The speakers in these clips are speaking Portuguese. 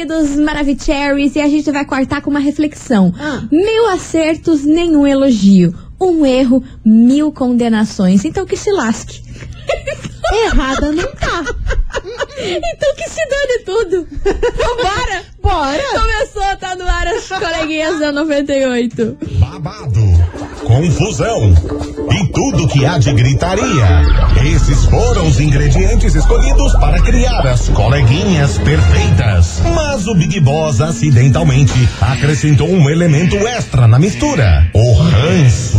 queridos Maravicheries, e a gente vai cortar com uma reflexão. Ah. Mil acertos, nenhum elogio. Um erro, mil condenações. Então que se lasque. Errada não tá. Então que se dane tudo. Vambora! Bora! Começou, tá no ar as coleguinhas da 98. babado, confusão e tudo que há de gritaria. Esses foram os ingredientes escolhidos para criar as coleguinhas perfeitas. Mas o Big Boss acidentalmente acrescentou um elemento extra na mistura: o ranço.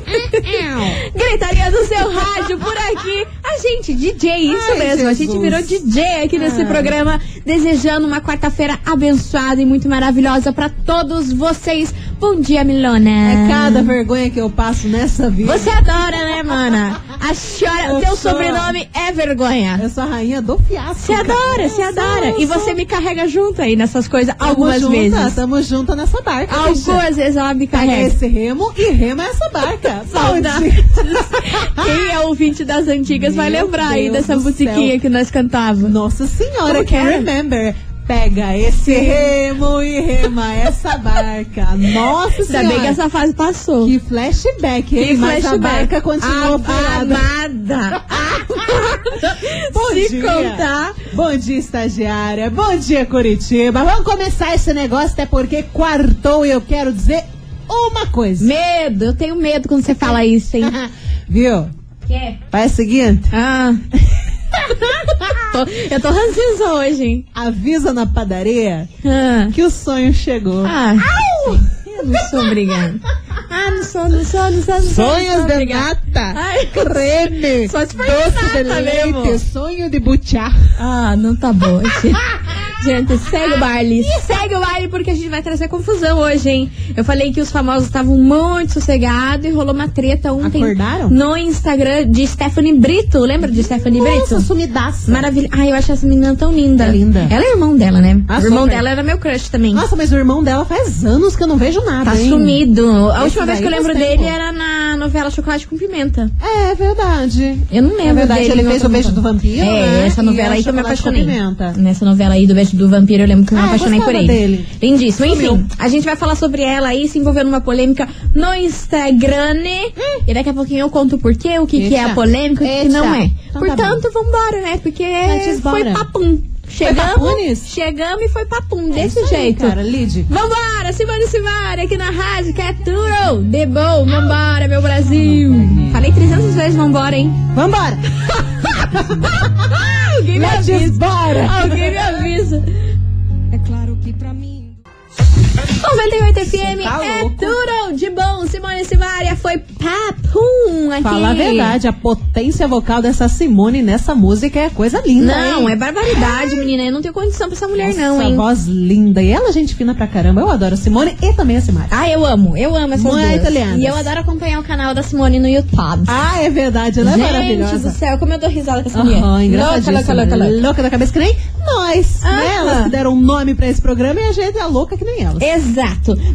Gritaria do seu rádio por aqui. A gente, DJ, isso Ai, mesmo. A gente Jesus. virou DJ aqui nesse Ah. programa, desejando uma quarta-feira abençoada e muito maravilhosa pra todos vocês. Bom dia, Milona. É cada vergonha que eu passo nessa vida. Você adora, né, mana? A senhora, Eu teu sou. sobrenome é vergonha. Eu sou a rainha do fiasco. Você cara. adora, sou, adora. eu E sou. você me carrega junto aí nessas coisas Tamo algumas junta, vezes. Tamo junto nessa barca. bicha. Algumas vezes ela me carrega. esse remo e rema essa barca. Saudades. Quem é ouvinte das antigas vai Meu lembrar aí Deus dessa do musiquinha céu. que nós cantávamos. Nossa senhora, Como que era? remember. Pega esse remo e rema essa barca. Nossa Ainda senhora. bem que essa fase passou. Que flashback, hein? Que Mas a flashback. barca continua A- parada. Amada. Amada. Bom Se dia. contar. Bom dia, estagiária. Bom dia, Curitiba. Vamos começar esse negócio, até porque quartou e eu quero dizer uma coisa. Medo. Eu tenho medo quando você fala isso, hein? Viu? Quê? Faz o seguinte: Ah. Tô- eu tô ranzinza hoje, hein? avisa na padaria Ah. que o sonho chegou. Ah, eu não sou obrigada. Ah, não sou, não sou, não sou, não sou. não Sonhos sou de nata, Ai. creme, doce de leite, mesmo. sonho de butiá. Ah, não tá bom. Gente, segue o baile. Segue o baile porque a gente vai trazer confusão hoje, hein? Eu falei que os famosos estavam muito sossegados e rolou uma treta ontem. Acordaram? No Instagram de Stephanie Brito. Lembra de Stephanie Nossa, Brito? sumidaça. Maravilha. Ai, eu acho essa menina tão linda. É linda. Ela é irmão dela, né? Ah, o irmão super. dela era meu crush também. Nossa, mas o irmão dela faz anos que eu não vejo nada, Tá hein? sumido. A Esse última vez que eu lembro dele tempo. era na novela Chocolate com Pimenta. É verdade. Eu não lembro É verdade, dele. ele fez o Beijo do Vampiro, É, né? essa E novela a aí que eu me Chocolate com apaixonei. Pimenta. Nessa novela aí do Beijo do Vampiro, eu lembro que eu me Ah, apaixonei por ele. dele. Lindíssimo. Enfim, a gente vai falar sobre ela aí, se envolvendo numa polêmica no Instagram. E daqui a pouquinho eu conto o porquê, o que, que é a polêmica e o que Eita. não é. Então tá Portanto, vambora, né? Porque foi papum. Chegamos, chegamos e foi papum, desse Isso aí, jeito. cara, Lid. Vambora, Simone Simari aqui na rádio, que é tudo de bom. Vambora, meu Brasil. Falei 300 vezes vambora, hein? Vambora! Alguém me avisa. Alguém me avisa. É claro que pra mim. 98 FM tá é louco. tudo de bom. Simone Simaria foi papum aqui. Fala a verdade, a potência vocal dessa Simone nessa música é coisa linda, Não, hein? é barbaridade, menina. Eu não tenho condição pra essa mulher, Nossa, não, hein? voz linda. E ela, é gente fina pra caramba. Eu adoro a Simone e também a Simari. Ah, eu amo. Eu amo essas Muito duas. italianas. E eu adoro acompanhar o canal da Simone no YouTube. Ah, é verdade, ela é Gente maravilhosa. do céu, como eu dou risada com essa mulher. Louca, engraçadíssima. louca, louca, louca. Louca da cabeça que nem nós, Ah. né? Elas que deram um nome pra esse programa e a gente é louca que nem elas. Exato.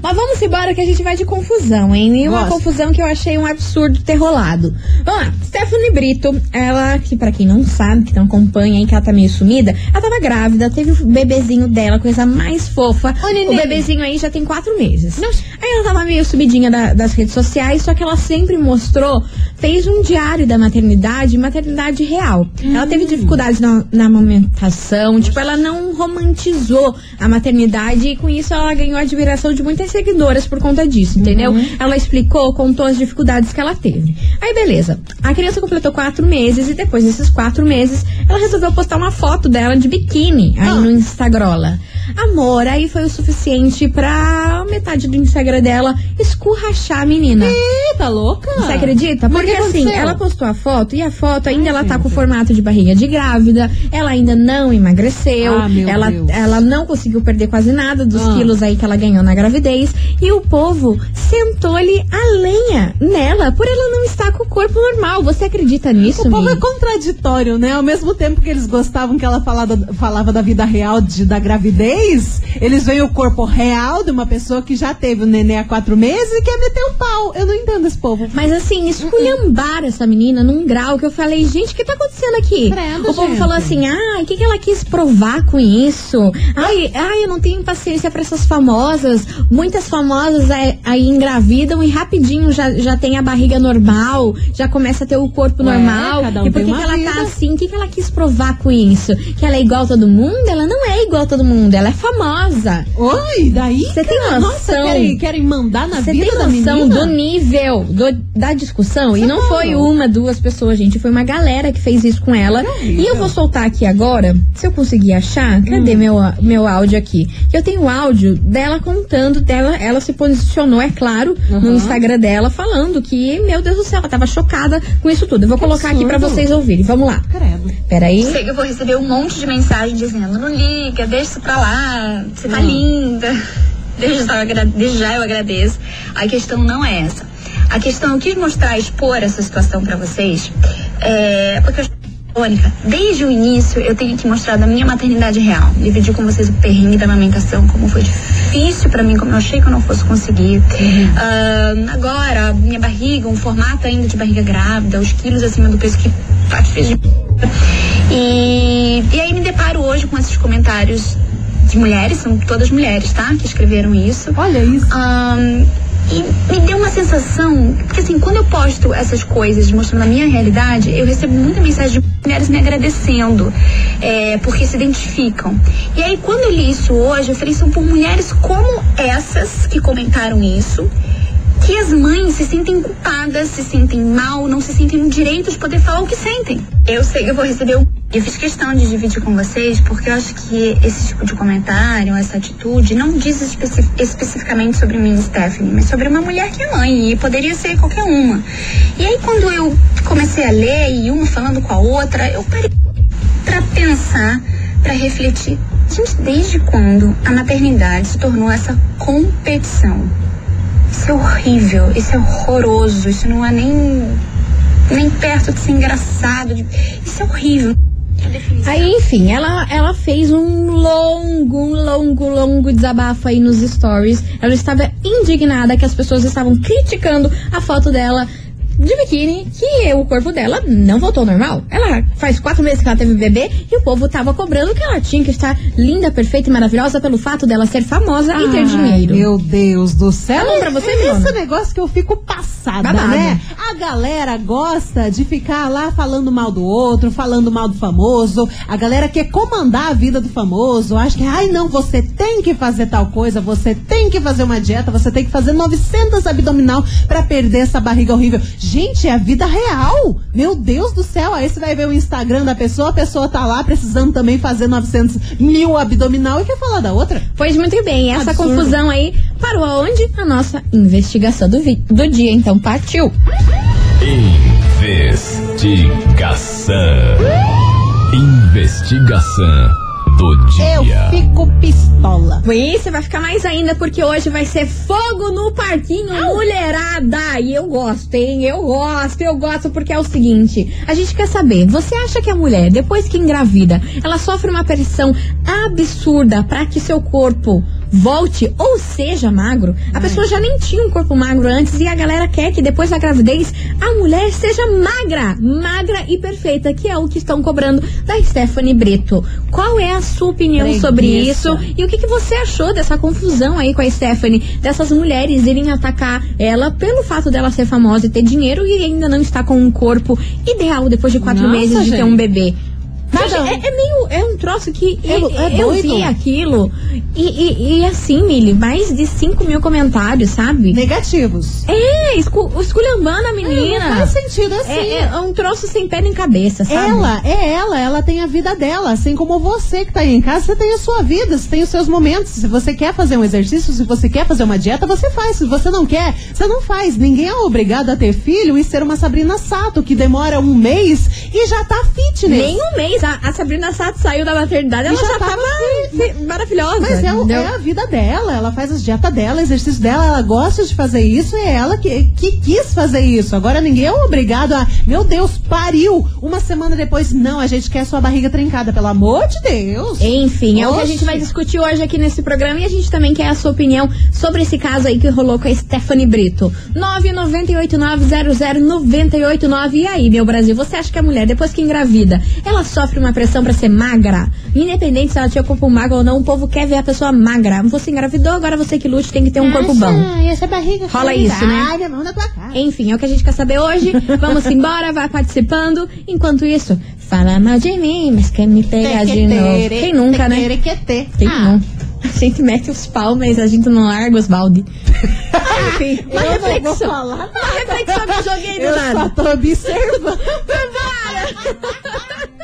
Mas vamos embora que a gente vai de confusão, hein? E uma Gosto. confusão que eu achei um absurdo ter rolado. Vamos lá. Stephanie Brito, ela, que pra quem não sabe, que não acompanha aí, que ela tá meio sumida, ela tava grávida, teve o bebezinho dela, coisa mais fofa. Ô, o bebezinho aí já tem quatro meses. Aí ela tava meio subidinha da- das redes sociais, só que ela sempre mostrou, fez um diário da maternidade, maternidade real. Ela teve dificuldades na, na amamentação, tipo, ela não romantizou a maternidade e com isso ela ganhou a de muitas seguidoras por conta disso, entendeu? Ela explicou, contou as dificuldades que ela teve. Aí beleza, a criança completou quatro meses e depois desses quatro meses ela resolveu postar uma foto dela de biquíni aí Ah. no Instagrola. Amor, aí foi o suficiente pra metade do Instagram dela escurrachar a menina. Eita, louca? Você acredita? Porque assim, aconteceu? ela postou a foto e a foto ainda Ai, ela tá gente. com o formato de barriga de grávida, ela ainda não emagreceu, Ah, ela, Deus. ela não conseguiu perder quase nada dos Ah. quilos aí que ela ganhou na gravidez e o povo sentou-lhe a lenha nela por ela não estar com o corpo normal. Você acredita nisso, O povo Mi? é contraditório, né? Ao mesmo tempo que eles gostavam que ela falava, falava da vida real de, da gravidez, eles veem o corpo real de uma pessoa que já teve o nenê há quatro meses e quer meter o pau. Eu não entendo esse povo. Mas assim, esculhambar essa menina num grau que eu falei, gente, o que tá acontecendo aqui? Credo, o povo gente. falou assim, ah, o que, que ela quis provar com isso? Ai, ai, eu não tenho paciência pra essas famosas. Muitas famosas é, aí engravidam e rapidinho já, já tem a barriga normal, já começa a ter o corpo Ué, normal. um e por que, que ela vida. tá assim? O que, que ela quis provar com isso? Que ela é igual a todo mundo? Ela não é igual a todo mundo, ela é famosa. Oi, daí? Você tem cara? Nossa, noção? querem, querem mandar na Você vida tem da noção menina? do nível do- da discussão? e não tá foi uma, duas pessoas, gente. Foi uma galera que fez isso com ela. E eu vou soltar aqui agora, se eu conseguir achar. Cadê Hum. meu, meu áudio aqui? Eu tenho o áudio dela contando dela. Ela se posicionou, é claro, no Uhum. Instagram dela, falando que, meu Deus do céu, ela tava chocada com isso tudo. Eu vou colocar aqui pra absurdo. vocês ouvirem. Vamos lá. Credo. Peraí. Sei que eu vou receber um monte de mensagem dizendo: não liga, deixa isso pra lá, você tá Hum. linda. Desde já, eu agra- desde já eu agradeço. A questão não é essa. A questão, eu quis mostrar, expor essa situação pra vocês, é, porque eu Mônica, desde o início eu tenho que mostrar da minha maternidade real. Dividir com vocês o perrengue da amamentação, como foi difícil pra mim, como eu achei que eu não fosse conseguir. Ah, agora, minha barriga, um formato ainda de barriga grávida, os quilos acima do peso que tá difícil de e, e aí me deparo hoje com esses comentários de mulheres, são todas mulheres, tá? Que escreveram isso. Olha isso. Ahn, e me deu uma sensação, porque assim, quando eu posto essas coisas mostrando a minha realidade, eu recebo muita mensagem de mulheres me agradecendo, é, porque se identificam. E aí, quando eu li isso hoje, eu falei, são por mulheres como essas que comentaram isso, que as mães se sentem culpadas, se sentem mal, não se sentem no direito de poder falar o que sentem. Eu sei que eu vou receber o. Eu fiz questão de dividir com vocês, porque eu acho que esse tipo de comentário, essa atitude, não diz especi- especificamente sobre mim, Stephanie, mas sobre uma mulher que é mãe, e poderia ser qualquer uma. E aí, quando eu comecei a ler, e uma falando com a outra, eu parei pra pensar, pra refletir. Gente, desde quando a maternidade se tornou essa competição? Isso é horrível, isso é horroroso, isso não é nem, nem perto de ser engraçado. Isso é horrível. Aí, enfim, ela, ela fez um longo, um longo, longo desabafo aí nos stories. Ela estava indignada que as pessoas estavam criticando a foto dela de biquíni, que o corpo dela não voltou ao normal. Ela faz quatro meses que ela teve bebê e o povo tava cobrando que ela tinha que estar linda, perfeita e maravilhosa pelo fato dela ser famosa e ter dinheiro. Meu Deus do céu. Tá pra você, é esse negócio que eu fico passada, né? A galera gosta de ficar lá falando mal do outro, falando mal do famoso. A galera quer comandar a vida do famoso. Acha que, ai não, você tem que fazer tal coisa, você tem que fazer uma dieta, você tem que fazer 900 abdominal pra perder essa barriga horrível. Gente, é a vida real. Meu Deus do céu. Aí você vai ver o Instagram da pessoa, a pessoa tá lá precisando também fazer 900 mil abdominal e quer falar da outra. Pois muito bem, essa Absurdo. confusão aí parou aonde? A nossa investigação do, do dia. Então partiu. Investigação. Investigação do Eu dia. fico pistola. E você vai ficar mais ainda porque hoje vai ser fogo no parquinho, mulherada. E eu gosto, hein? Eu gosto, eu gosto porque é o seguinte: a gente quer saber, você acha que a mulher, depois que engravida, ela sofre uma pressão absurda para que seu corpo volte ou seja magro? A pessoa já nem tinha um corpo magro antes e a galera quer que depois da gravidez a mulher seja magra, magra e perfeita, que é o que estão cobrando da Stephanie Brito. Qual é a sua opinião Preguiça. sobre isso? E o que, que você achou dessa confusão aí com a Stephanie? Dessas mulheres irem atacar ela pelo fato dela ser famosa e ter dinheiro e ainda não estar com um corpo ideal depois de quatro Nossa, meses de ter um bebê. Nada- é, é meio. É troço que. É- eu, é eu vi aquilo. E, e, e assim, Mili, mais de 5 mil comentários, sabe? Negativos. É, escu, esculhambando a menina. Não faz sentido assim. É, é um troço sem pé nem cabeça, sabe? Ela, é ela, ela tem a vida dela, assim como você que tá aí em casa, você tem a sua vida, você tem os seus momentos. Se você quer fazer um exercício, se você quer fazer uma dieta, você faz. Se você não quer, você não faz. Ninguém é obrigado a ter filho e ser uma Sabrina Sato, que demora um mês e já tá fitness. Nem um mês. A, a Sabrina Sato saiu da maternidade, ela já já, tava tava fi- maravilhosa. Mas é, entendeu? é a vida dela, ela faz as dietas dela, exercício dela, ela gosta de fazer isso, é ela que, que quis fazer isso. Agora ninguém é obrigado a, meu Deus, pariu! Uma semana depois, não, a gente quer sua barriga trincada, pelo amor de Deus! Enfim, é o que a Oxe. gente vai discutir hoje aqui nesse programa e a gente também quer a sua opinião sobre esse caso aí que rolou com a Stephanie Brito. 998900989. E aí, meu Brasil, você acha que a mulher, depois que engravida, ela sofre uma pressão pra ser magra? Independente se ela tinha corpo magro ou não, o povo quer ver a pessoa magra. Você engravidou, agora você que lute tem que ter um corpo bom. Essa barriga Rola isso, né? Ai, mão na tua cara. Enfim, é o que a gente quer saber hoje. Vamos embora, vai participando. Enquanto isso, fala mal de mim, mas quer me pegar de novo. Quem nunca, né? Quem Ah, não? A gente mete os pau, mas a gente não larga os balde. Enfim, uma Eu não vou reflexão. falar nada. Uma reflexão que eu joguei do Eu nada. só tô observando.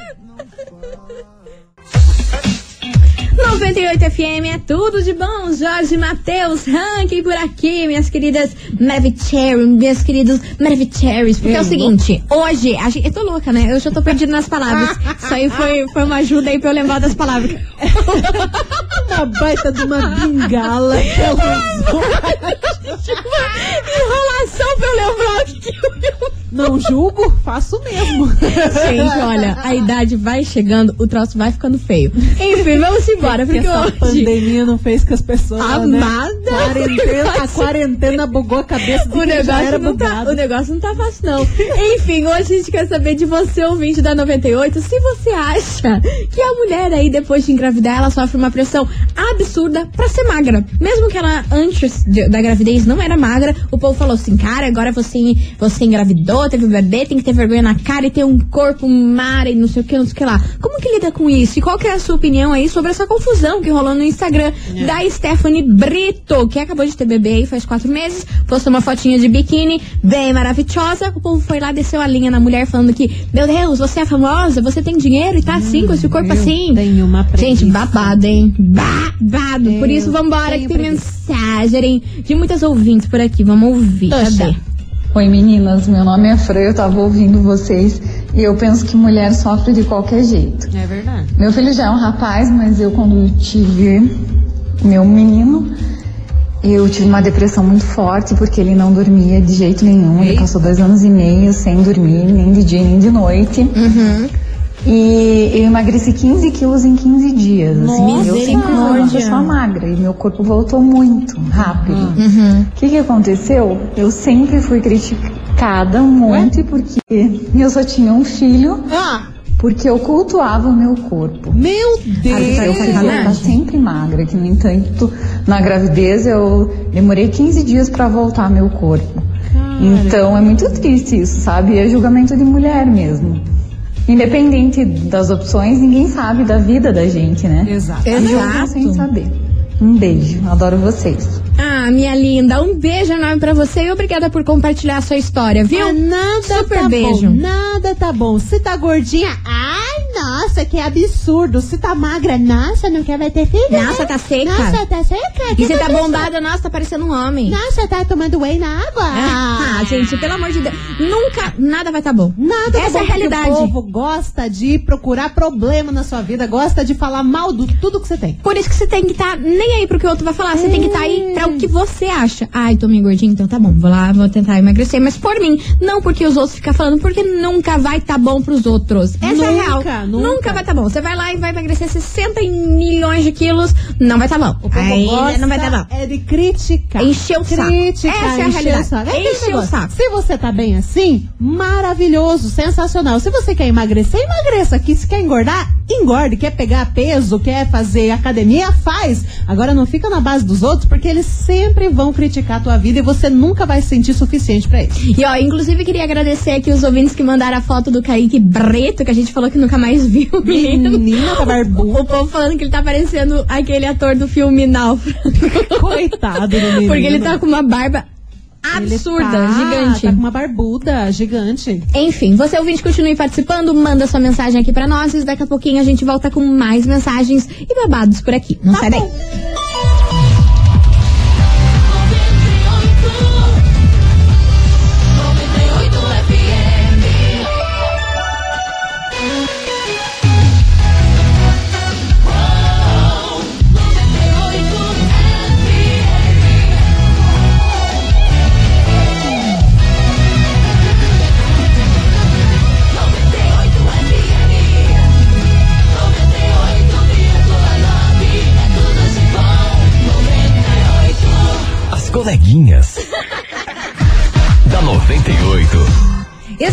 98 FM é tudo de bom. Jorge Matheus, ranking por aqui, minhas queridas Maravicherry, minhas queridas Maravicherrys. Porque é o seguinte, hoje, a gente, eu tô louca, né? Eu já tô perdida nas palavras. Isso aí foi, foi uma ajuda aí pra eu lembrar das palavras. Uma baita de uma bengala que ela usou. Enrolação pra eu lembrar o que eu Não julgo, faço mesmo. Gente, olha, a idade vai chegando, o troço vai ficando feio. Enfim, vamos embora, Porque porque essa pandemia não fez com as pessoas. né? Amada! Quarentena, a quarentena bugou a cabeça de O quem já negócio, não tá, o negócio não tá fácil, não. Enfim, hoje a gente quer saber de você, ouvinte da 98, se você acha que a mulher aí, depois de engravidar, ela sofre uma pressão absurda pra ser magra. Mesmo que ela, antes de- da gravidez, não era magra, o povo falou assim, cara, agora você, você engravidou, teve um bebê, tem que ter vergonha na cara e ter um corpo mara e não sei o que, não sei o que lá. Como que lida com isso? E qual que é a sua opinião aí sobre essa confusão que rolou no Instagram da Stephanie Brito, que acabou de ter bebê aí faz quatro meses, postou uma fotinha de biquíni bem maravilhosa. O povo foi lá, desceu a linha na mulher falando que, meu Deus, você é famosa, você tem dinheiro e tá assim, com esse corpo assim. tenho uma Gente, babado, hein? Babado. Por Eu isso, vambora, que tem preguiça. mensagem de muitas ouvintes por aqui. Vamos ouvir. Cadê? Oi meninas, meu nome é Fran, eu tava ouvindo vocês e eu penso que mulher sofre de qualquer jeito. É verdade. Meu filho já é um rapaz, mas eu quando tive meu menino, eu tive uma depressão muito forte porque ele não dormia de jeito nenhum. Ele passou dois anos e meio sem dormir, nem de dia nem de noite. Uhum. E eu emagreci 15 quilos em 15 dias. assim. Eu sempre fui uma pessoa magra e meu corpo voltou muito rápido. Uhum. O que, que aconteceu? Eu sempre fui criticada um monte porque eu só tinha um filho Ah, porque eu cultuava o meu corpo. meu Deus. Eu estar sempre magra, que no entanto, na gravidez eu demorei 15 dias para voltar meu corpo. Então é muito triste isso, sabe? É julgamento de mulher mesmo. Independente das opções, ninguém sabe da vida da gente, né? Exato. Julgam sem Exato. saber. Um beijo, adoro vocês. Ah, minha linda, um beijo enorme pra você e obrigada por compartilhar a sua história, viu? Ah, nada Super tá beijo. bom, nada tá bom. Se tá gordinha, ai, nossa, que absurdo. Se tá magra, nossa, não quer vai ter filho. Nossa, né? tá seca. Nossa, tá seca. E Que você tá absurdo. bombada, nossa, tá parecendo um homem. Nossa, tá tomando whey na água. Ah, gente, pelo amor de Deus. Nunca, nada vai tá bom. Nada tá Essa é bom, a realidade. O povo gosta de procurar problema na sua vida, gosta de falar mal do tudo que você tem. Por isso que você tem que estar nem aí pro que o outro vai falar. Você tem que estar aí pra o que você acha. Ai, tô meio gordinho, então tá bom. Vou lá, vou tentar emagrecer. Mas por mim, não porque os outros ficam falando, porque nunca vai tá bom pros outros. Essa é a real. Nunca, nunca. vai tá bom. Você vai lá e vai emagrecer 60 milhões de quilos, não vai tá bom. O Aí gosta não vai tá bom. é de criticar. Encher o saco. Essa é a realidade. saco. É Encher o saco. Se você tá bem assim, maravilhoso, sensacional. Se você quer emagrecer, emagreça. Que se quer engordar, engorde. Quer pegar peso, quer fazer academia, faz. Agora não fica na base dos outros, porque eles sempre vão criticar a tua vida e você nunca vai se sentir suficiente pra isso. E ó, inclusive queria agradecer aqui os ouvintes que mandaram a foto do Kaique Breto, que a gente falou que nunca mais viu. Menina, tá barbudo. O povo falando que ele tá parecendo aquele ator do filme Náufrago. Coitado do menino. Porque ele tá com uma barba absurda, tá- gigante. Tá com uma barbuda gigante. Enfim, você ouvinte, continue participando, manda sua mensagem aqui pra nós e daqui a pouquinho a gente volta com mais mensagens e babados por aqui. Não sai daí. Coleguinhas.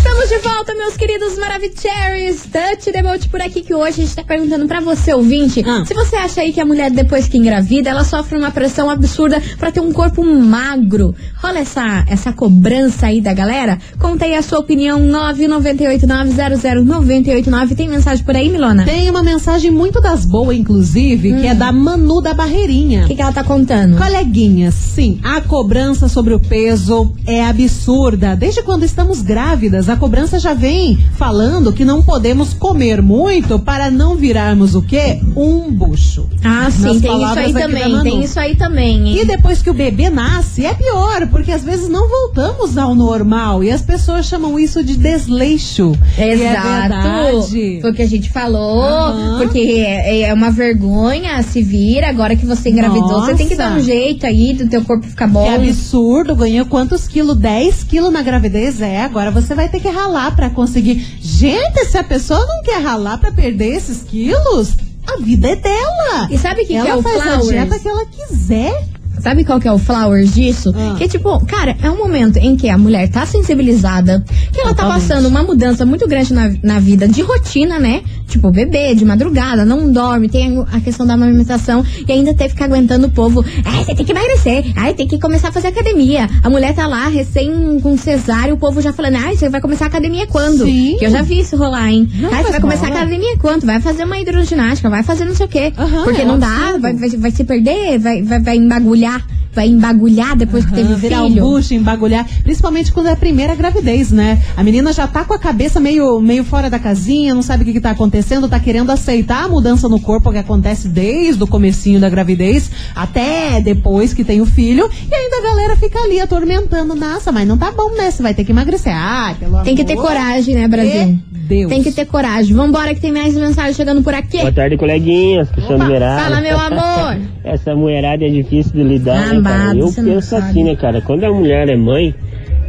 Estamos de volta, meus queridos Maravicheries. Touch the boat por aqui, que hoje a gente tá perguntando pra você, ouvinte, Ah. se você acha aí que a mulher, depois que engravida, ela sofre uma pressão absurda pra ter um corpo magro. Rola essa, essa cobrança aí da galera? Conta aí a sua opinião, 998900989. Tem mensagem por aí, Milona? Tem uma mensagem muito das boas, inclusive, que é da Manu da Barreirinha. O que, que ela tá contando? Coleguinhas, sim, a cobrança sobre o peso é absurda. Desde quando estamos grávidas, a cobrança já vem falando que não podemos comer muito para não virarmos o quê? Um bucho. Ah, sim, Nas tem isso aí também. Tem isso aí também, hein? E depois que o bebê nasce, é pior, porque às vezes não voltamos ao normal. E as pessoas chamam isso de desleixo. É Exato. verdade. Foi o que a gente falou. Aham. Porque é, é uma vergonha se vira. Agora que você engravidou, você tem que dar um Nossa. jeito aí do teu corpo ficar bom. Que absurdo, ganhou quantos quilos? 10 quilos na gravidez? É, agora você vai ter que ralar pra conseguir. Gente, se a pessoa não quer ralar pra perder esses quilos, a vida é dela. E sabe que, que ela é o faz Flowers? a dieta que ela quiser. Sabe qual que é o flowers disso? Ah. Que tipo, cara, é um momento em que a mulher tá sensibilizada, que ela tá Totalmente. passando uma mudança muito grande na, na vida de rotina, né? Tipo, bebê de madrugada, não dorme, tem a questão da amamentação e ainda teve que aguentando o povo. Ai, você tem que emagrecer, ai, tem que começar a fazer academia. A mulher tá lá, recém com cesárea, o povo já falando, ai, você vai começar a academia quando? Sim. Que eu já vi isso rolar, hein? Não, ai, você vai começar a academia quando? Vai fazer uma hidroginástica, vai fazer não sei o quê. Aham, Porque é não dá, vai, vai, vai se perder, vai, vai, vai embagulhar, vai embagulhar depois que teve Ah, virar filho. um bucho, embagulhar. Principalmente quando é a primeira gravidez, né? A menina já tá com a cabeça meio, meio fora da casinha, não sabe o que, que tá acontecendo, tá querendo aceitar a mudança no corpo que acontece desde o comecinho da gravidez até depois que tem o filho. E ainda a galera fica ali atormentando. Nossa, mas não tá bom, né? Você vai ter que emagrecer. Ah, pelo Tem que ter amor coragem, né, Brasil? Deus. Tem que ter coragem. Vambora que tem mais mensagem chegando por aqui. Boa tarde, coleguinhas. Cristiano Opa, fala, meu amor. Essa mulherada é difícil de lidar, Amado, cara? Eu penso sabe. assim, né, cara? Quando a mulher é mãe,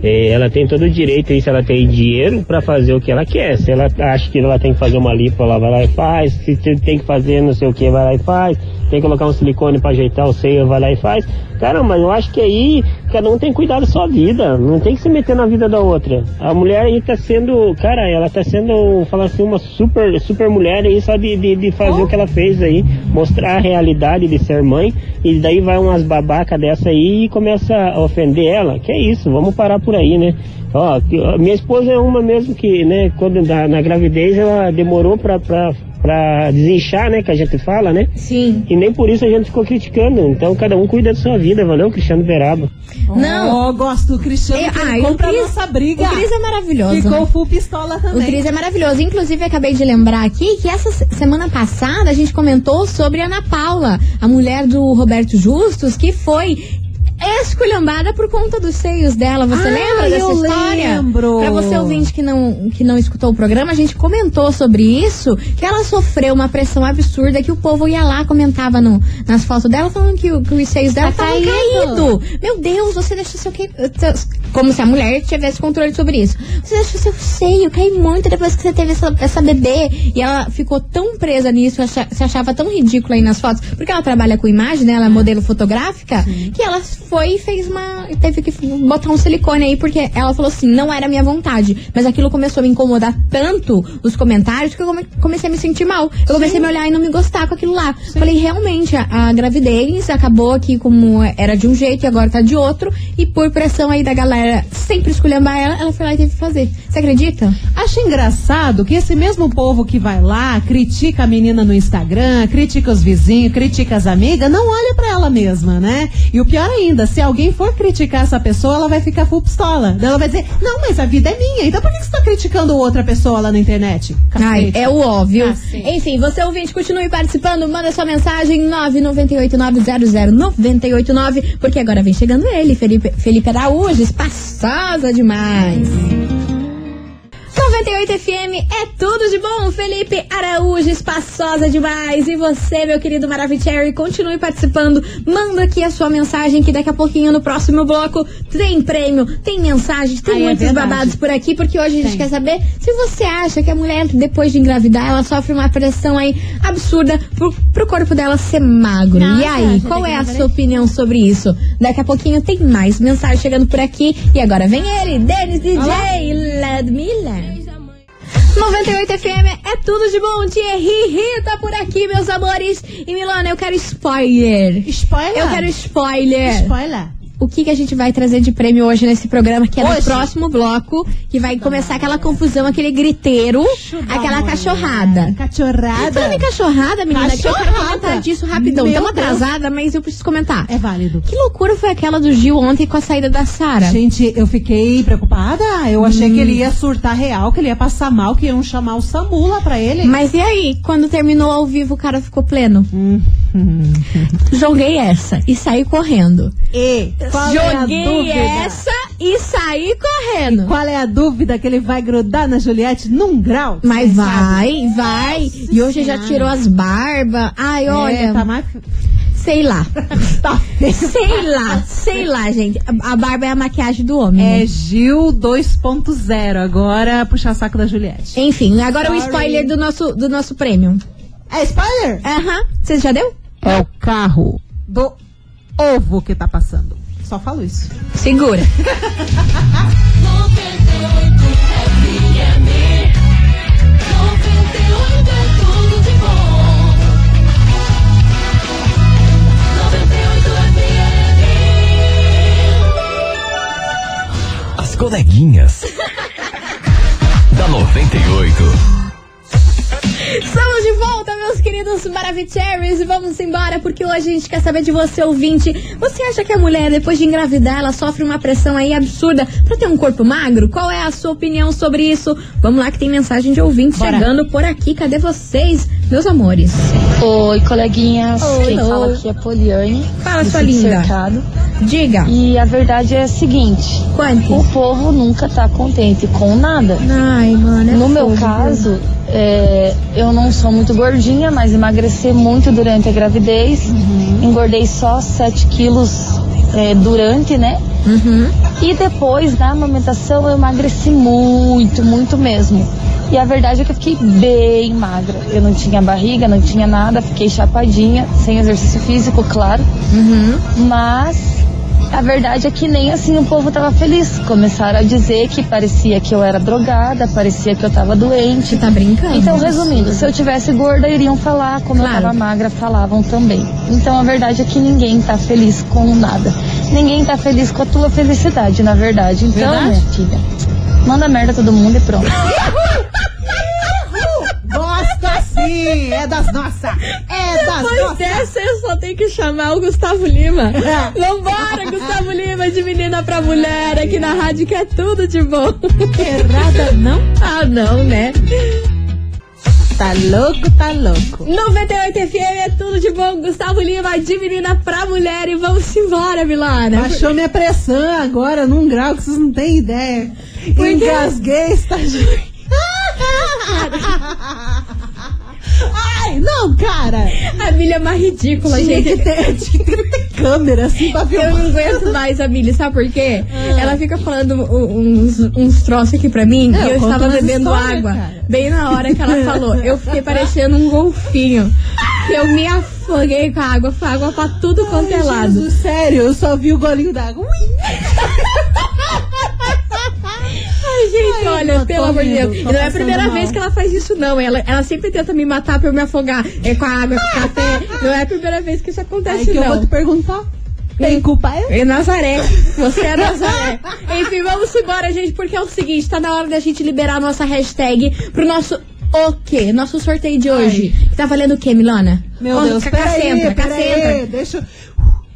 eh, ela tem todo o direito aí, se ela tem dinheiro, pra fazer o que ela quer. Se ela acha que ela tem que fazer uma lipo, ela vai lá e faz. Se te- tem que fazer não sei o que, vai lá e faz. Tem que colocar um silicone pra ajeitar o seio, vai lá e faz. Cara, mas eu acho que aí cada um tem que cuidar da sua vida. Não tem que se meter na vida da outra. A mulher aí tá sendo, cara, ela tá sendo, falar assim, uma super, super mulher aí, só de, de, de fazer o que ela fez aí. Mostrar a realidade de ser mãe. E daí vai umas babaca dessa aí e começa a ofender ela. Que é isso, vamos parar por aí, né? Ó, minha esposa é uma mesmo que, né, quando na, na gravidez ela demorou pra, pra, pra desinchar, né, que a gente fala, né? Sim. E nem por isso a gente ficou criticando. Então cada um cuida da sua vida, valeu, Cristiano Verabo. Não. Oh, gosto do Cristiano, É, ah, ele o compra a Cris- nossa briga. O Cris é maravilhoso. Ficou né? full pistola O também. Cris é maravilhoso. Inclusive, acabei de lembrar aqui que essa se- semana passada a gente comentou sobre a Ana Paula, a mulher do Roberto Justus, que foi esculhambada por conta dos seios dela. Você Ah, lembra dessa eu história? lembro. Pra você ouvinte que não, que não escutou o programa, a gente comentou sobre isso, que ela sofreu uma pressão absurda, que o povo ia lá, comentava no, nas fotos dela, falando que, que os seios dela Tá estavam caído. caídos. Meu Deus, você deixou seu que Como se a mulher tivesse controle sobre isso. Você deixou seu seio cair muito depois que você teve essa, essa bebê. E ela ficou tão presa nisso, acha- se achava tão ridícula aí nas fotos, porque ela trabalha com imagem, né? Ela é modelo fotográfica, que ela foi e fez uma. Teve que botar um silicone aí, porque ela falou assim: não era minha vontade. Mas aquilo começou a me incomodar tanto, os comentários, que eu come- comecei a me sentir mal. Eu comecei a me olhar e não me gostar com aquilo lá. Falei, realmente, a, a gravidez acabou aqui como era de um jeito e agora tá de outro. E por pressão aí da galera sempre esculhambar ela, ela foi lá e teve que fazer. Você acredita? Acho engraçado que esse mesmo povo que vai lá, critica a menina no Instagram, critica os vizinhos, critica as amigas, não olha pra ela mesma, né? E o pior ainda, se alguém for criticar essa pessoa, ela vai ficar full pistola. Ela vai dizer, não, mas a vida é minha, então por que você tá criticando outra pessoa lá na internet? Ai, é o óbvio. Cacete. Enfim, você ouvinte, continue participando, manda sua mensagem 998900989, porque agora vem chegando ele, Felipe, Felipe Araújo, espaçosa demais. 98 FM é tudo de bom, Felipe Araújo, espaçosa demais. E você, meu querido Maravicherry, continue participando. Manda aqui a sua mensagem que daqui a pouquinho no próximo bloco tem prêmio, tem mensagens, tem Ai, é muitos verdade. babados por aqui, porque hoje a gente Tem. quer saber se você acha que a mulher, depois de engravidar, ela sofre uma pressão aí absurda pro, pro corpo dela ser magro. Nossa, e aí, qual é a sua opinião sobre isso? Daqui a pouquinho tem mais mensagem chegando por aqui. E agora vem ele, Denis DJ, Ledmiller. 98 FM é tudo de bom. Thierry Rita por aqui, meus amores. E Milana, eu quero spoiler. Spoiler. Eu quero spoiler. Spoiler. O que, que a gente vai trazer de prêmio hoje nesse programa, que é no Hoje? próximo bloco, que vai começar aquela confusão, aquele griteiro, Chupa, aquela cachorrada. Cachorrada. Falando em cachorrada, menina, que eu quero Cachorrada. comentar disso rapidão. Meu atrasada, mas eu preciso comentar. É válido. Que loucura foi aquela do Gil ontem com a saída da Sara? Gente, eu fiquei preocupada. Eu achei que ele ia surtar real, que ele ia passar mal, que iam chamar o SAMU lá pra ele. Mas e aí, quando terminou ao vivo, o cara ficou pleno? Hum. Joguei essa e saí correndo. E qual é Joguei dúvida? essa e saí correndo. Qual é a dúvida que ele vai grudar na Juliette num grau? Mas vai, vai. E hoje já Senhora. tirou as barbas. Ai, sabe? olha. É, tá mais... Sei lá. tá sei lá, sei lá, gente. A, barba é a maquiagem do homem. É né? Gil 2.0. Agora puxar saco da Juliette. Enfim, agora o Sorry. spoiler do nosso, do nosso prêmio. É spoiler? Aham. Você já deu? É o carro do ovo que tá passando. Só falo isso. Segura. As coleguinhas. da 98. Estamos de volta, meus queridos Maravicheries, vamos embora, porque hoje a gente quer saber de você, ouvinte. Você acha que a mulher, depois de engravidar, ela sofre uma pressão aí absurda pra ter um corpo magro? Qual é a sua opinião sobre isso? Vamos lá que tem mensagem de ouvinte Bora. chegando por aqui. Cadê vocês, meus amores? Oi, coleguinhas. Oi. Quem Oi. fala aqui é Poliane. Fala, sua linda. Cercado. Diga. E a verdade é a seguinte: Quanto? o povo nunca tá contente com nada. Ai, mano. é No meu caso, é, eu não sou muito gordinha, mas emagreci muito durante a gravidez. Uhum. Engordei só 7 quilos é, durante, né? Uhum. E depois da amamentação eu emagreci muito, muito mesmo. E a verdade é que eu fiquei bem magra. Eu não tinha barriga, não tinha nada, fiquei chapadinha, sem exercício físico, claro. Uhum. Mas a verdade é que nem assim o povo tava feliz. Começaram a dizer que parecia que eu era drogada, parecia que eu tava doente. Você tá brincando? Então, resumindo, se eu tivesse gorda, iriam falar, como Claro. eu tava magra, falavam também. Então, a verdade é que ninguém tá feliz com nada. Ninguém tá feliz com a tua felicidade, na verdade. Então, Verdade. minha filha, manda merda todo mundo e pronto. Gosta sim! É das nossas! É das Depois nossas! dessa, eu só tenho que chamar o Gustavo Lima. É. Vambora, Gustavo Lima, de menina pra mulher, aqui na rádio, que é tudo de bom. Errada não? Ah, não, né? Tá louco, tá louco. 98 FM é tudo de bom. Gustavo Lima, de menina pra mulher. E vamos embora, Milana. Baixou minha pressão agora num grau que vocês não têm ideia. Por quê? Engasguei, estagiário. Ai, não, cara! A Milha é mais ridícula, Tinha gente. que, ter, tinha que ter câmera assim pra Eu filmar. não aguento mais a Milly, sabe por quê? Ela fica falando uns, uns troços aqui pra mim É, e eu eu estava bebendo histórias, água. cara. Bem na hora que ela falou. Eu fiquei parecendo um golfinho. Eu me afoguei com a água, foi água pra tudo quanto é lado. Jesus, sério, eu só vi o golinho d'água. Ai, gente, Ai, olha, eu pelo amor de Deus. E não é a primeira mal. vez que ela faz isso, não. Ela, ela sempre tenta me matar pra eu me afogar é, com a água, com café. Não é a primeira vez que isso acontece, que eu não. vou te perguntar. Tem culpa eu? É Nazaré. Você é Nazaré. Enfim, vamos embora, gente, porque é o seguinte, tá na hora da gente liberar a nossa hashtag pro nosso o quê? Nosso sorteio de hoje. Tá valendo o quê, Milana? Meu Deus, ca- peraí, peraí, deixa eu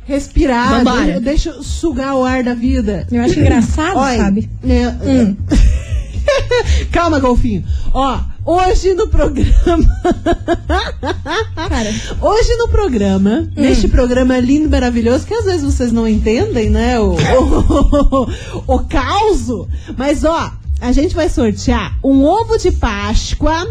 respirar, deixa, deixa sugar o ar da vida. Eu acho engraçado, Olha, sabe? né, Hum. Calma, Golfinho. Ó, hoje no programa. Cara, Hoje no programa, Hum. neste programa lindo e maravilhoso, que às vezes vocês não entendem, né? O, o, o caos. Mas ó, a gente vai sortear um ovo de Páscoa.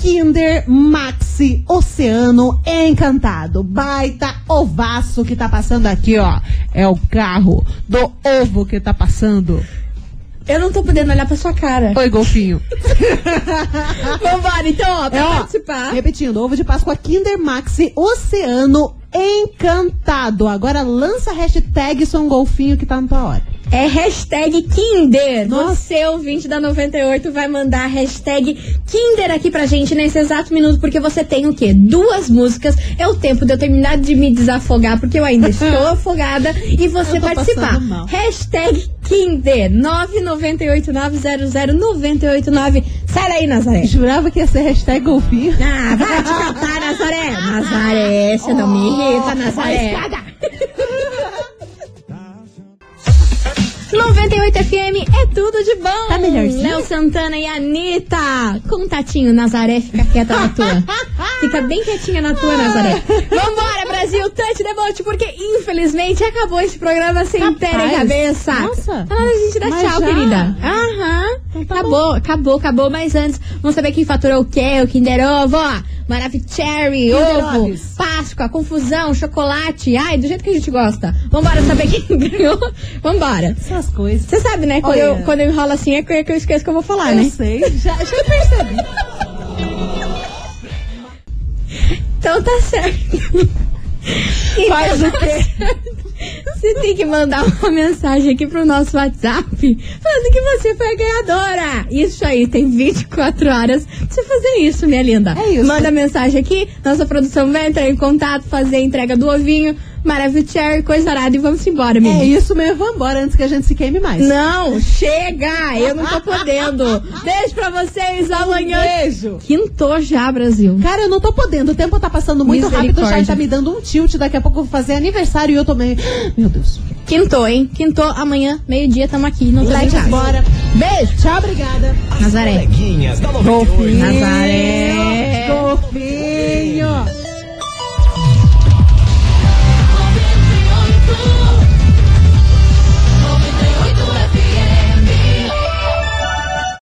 Kinder Maxi Oceano Encantado. Baita ovaço que tá passando aqui, ó. É o carro do ovo que tá passando. eu não tô podendo olhar pra sua cara. Oi, golfinho. Vambora, então, ó, pra É, ó, participar. Repetindo, ovo de Páscoa Kinder Maxi Oceano Encantado. Agora lança a hashtag Sou um Golfinho que tá na tua hora. É hashtag Kinder. Nossa. Você, ouvinte da 98, vai mandar a hashtag Kinder aqui pra gente nesse exato minuto, porque você tem o quê? Duas músicas. É o tempo de eu terminar de me desafogar, porque eu ainda estou afogada, e você participar. Hashtag Kinder 998900989. Sai daí, Nazaré. Jurava que ia ser hashtag Golfinho. Ah, vai te catar, Nazaré. Nazaré, você não me irrita, Nazaré. Love 98 FM é tudo de bom. Tá melhorzinho? Léo Santana e Anitta. Contatinho, Nazaré, fica quieta na tua. Fica bem quietinha na tua, Nazaré. Vambora, Brasil, touch the boat, porque infelizmente acabou esse programa sem Rapaz, pé nem cabeça. nossa. Tá na hora de a gente dar tchau, já? querida. Aham. Então tá acabou, acabou, acabou. Mas antes, vamos saber quem faturou o quê? O Kinder Ovo, ó. Maravicherry, ovo. Páscoa, confusão, chocolate. Ai, do jeito que a gente gosta. Vambora saber quem ganhou. Vambora. Essas coisas. Você sabe, né? Quando Olha. eu, quando eu enrolo assim é que eu esqueço que eu vou falar, Eu né? sei, já, já percebi. Então tá certo. Faz o quê? Você tem que mandar uma mensagem aqui pro nosso WhatsApp falando que você foi a ganhadora. Isso aí, tem 24 horas pra você fazer isso, minha linda. É isso. Manda mensagem aqui, nossa produção vai entrar em contato, fazer a entrega do ovinho, maravilhoso, coisa arada e vamos embora, É menina. isso mesmo, vambora antes que a gente se queime mais. Não, chega! Eu não tô podendo. Beijo pra vocês amanhã. Beijo. Quintou já, Brasil. Cara, eu não tô podendo. O tempo tá passando muito rápido, já tá me dando um tilt. Daqui a pouco eu vou fazer aniversário e eu tomei. Meu Deus. Quintou, hein? Quintou amanhã, meio-dia, tamo aqui. Não tô Let's em casa. bora. Beijo. Tchau, obrigada. Nazaré. Coleguinhas da 98. Nazaré.